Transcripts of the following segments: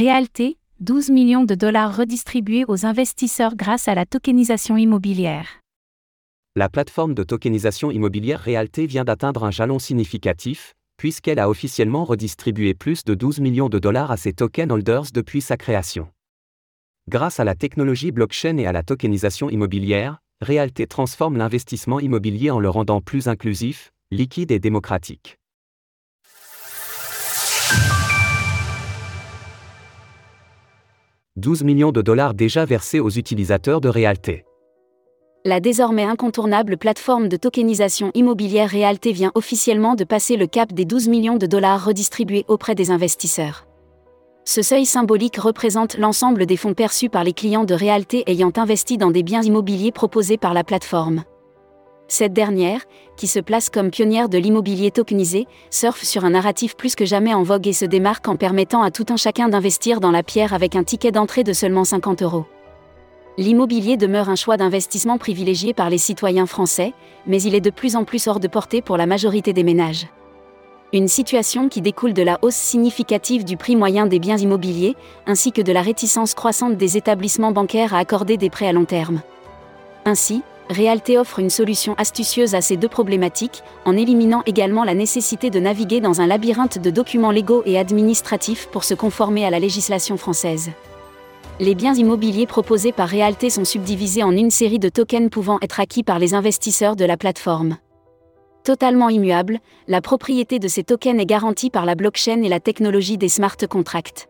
Réalité, 12 millions de dollars redistribués aux investisseurs grâce à la tokenisation immobilière. La plateforme de tokenisation immobilière Realté vient d'atteindre un jalon significatif, puisqu'elle a officiellement redistribué plus de 12 millions de dollars à ses token holders depuis sa création. Grâce à la technologie blockchain et à la tokenisation immobilière, Realté transforme l'investissement immobilier en le rendant plus inclusif, liquide et démocratique. « 12 millions de dollars déjà versés aux utilisateurs de Realté. La désormais incontournable plateforme de tokenisation immobilière Realté vient officiellement de passer le cap des 12 millions de dollars redistribués auprès des investisseurs. Ce seuil symbolique représente l'ensemble des fonds perçus par les clients de Realté ayant investi dans des biens immobiliers proposés par la plateforme. Cette dernière, qui se place comme pionnière de l'immobilier tokenisé, surfe sur un narratif plus que jamais en vogue et se démarque en permettant à tout un chacun d'investir dans la pierre avec un ticket d'entrée de seulement 50 euros. L'immobilier demeure un choix d'investissement privilégié par les citoyens français, mais il est de plus en plus hors de portée pour la majorité des ménages. Une situation qui découle de la hausse significative du prix moyen des biens immobiliers, ainsi que de la réticence croissante des établissements bancaires à accorder des prêts à long terme. Ainsi, Realté offre une solution astucieuse à ces deux problématiques, en éliminant également la nécessité de naviguer dans un labyrinthe de documents légaux et administratifs pour se conformer à la législation française les biens immobiliers proposés par Realté sont subdivisés en une série de tokens pouvant être acquis par les investisseurs de la plateforme. Totalement immuable, la propriété de ces tokens est garantie par la blockchain et la technologie des smart contracts.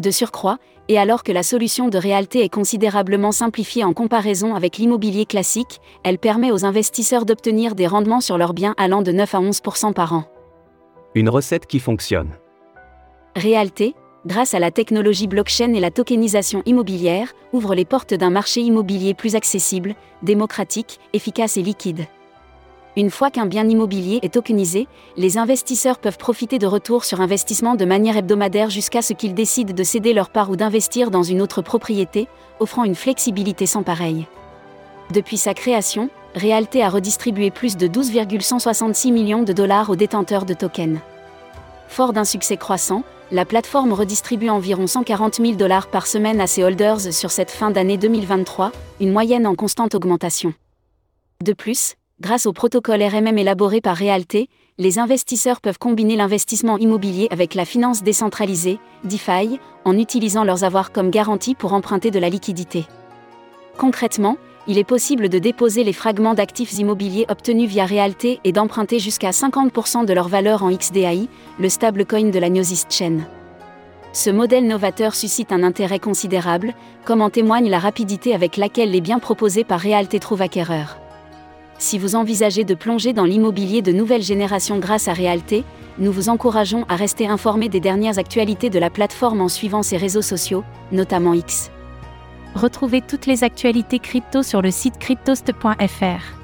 De surcroît, et alors que la solution de Realté est considérablement simplifiée en comparaison avec l'immobilier classique, elle permet aux investisseurs d'obtenir des rendements sur leurs biens allant de 9 à 11% par an. Une recette qui fonctionne. Realté, grâce à la technologie blockchain et la tokenisation immobilière, ouvre les portes d'un marché immobilier plus accessible, démocratique, efficace et liquide. Une fois qu'un bien immobilier est tokenisé, les investisseurs peuvent profiter de retours sur investissement de manière hebdomadaire jusqu'à ce qu'ils décident de céder leur part ou d'investir dans une autre propriété, offrant une flexibilité sans pareille. Depuis sa création, Realté a redistribué plus de 12,166 millions de dollars aux détenteurs de tokens. Fort d'un succès croissant, la plateforme redistribue environ 140 000 dollars par semaine à ses holders sur cette fin d'année 2023, une moyenne en constante augmentation. De plus, grâce au protocole RMM élaboré par Realté, les investisseurs peuvent combiner l'investissement immobilier avec la finance décentralisée, DeFi, en utilisant leurs avoirs comme garantie pour emprunter de la liquidité. Concrètement, il est possible de déposer les fragments d'actifs immobiliers obtenus via Realté et d'emprunter jusqu'à 50% de leur valeur en XDAI, le stablecoin de la Gnosis Chain. Ce modèle novateur suscite un intérêt considérable, comme en témoigne la rapidité avec laquelle les biens proposés par Realté trouvent acquéreur. Si vous envisagez de plonger dans l'immobilier de nouvelle génération grâce à Realté, nous vous encourageons à rester informé des dernières actualités de la plateforme en suivant ses réseaux sociaux, notamment X. Retrouvez toutes les actualités crypto sur le site cryptost.fr.